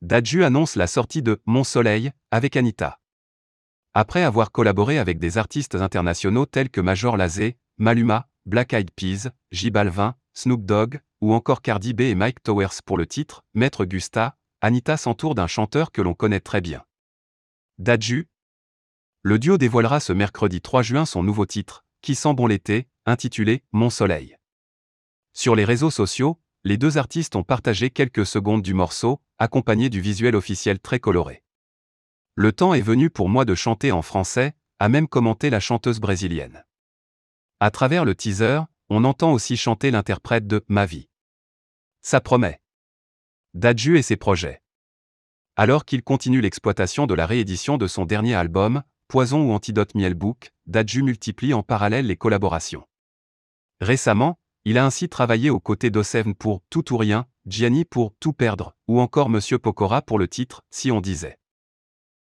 Dadju annonce la sortie de Mon Soleil avec Anita. Après avoir collaboré avec des artistes internationaux tels que Major Lazé, Maluma, Black Eyed Peas, J Balvin, Snoop Dogg, ou encore Cardi B et Mike Towers pour le titre Maître Gusta, Anita s'entoure d'un chanteur que l'on connaît très bien. Dadju. Le duo dévoilera ce mercredi 3 juin son nouveau titre, qui sent bon l'été, intitulé Mon Soleil. Sur les réseaux sociaux, les deux artistes ont partagé quelques secondes du morceau, accompagné du visuel officiel très coloré. Le temps est venu pour moi de chanter en français, a même commenté la chanteuse brésilienne. À travers le teaser, on entend aussi chanter l'interprète de Ma vie. Ça promet. Dadju et ses projets. Alors qu'il continue l'exploitation de la réédition de son dernier album, Poison ou Antidote Miel Book, Dadju multiplie en parallèle les collaborations. Récemment, il a ainsi travaillé aux côtés d'Ossevn pour Tout ou Rien, Gianni pour Tout perdre, ou encore Monsieur Pokora pour le titre Si on disait.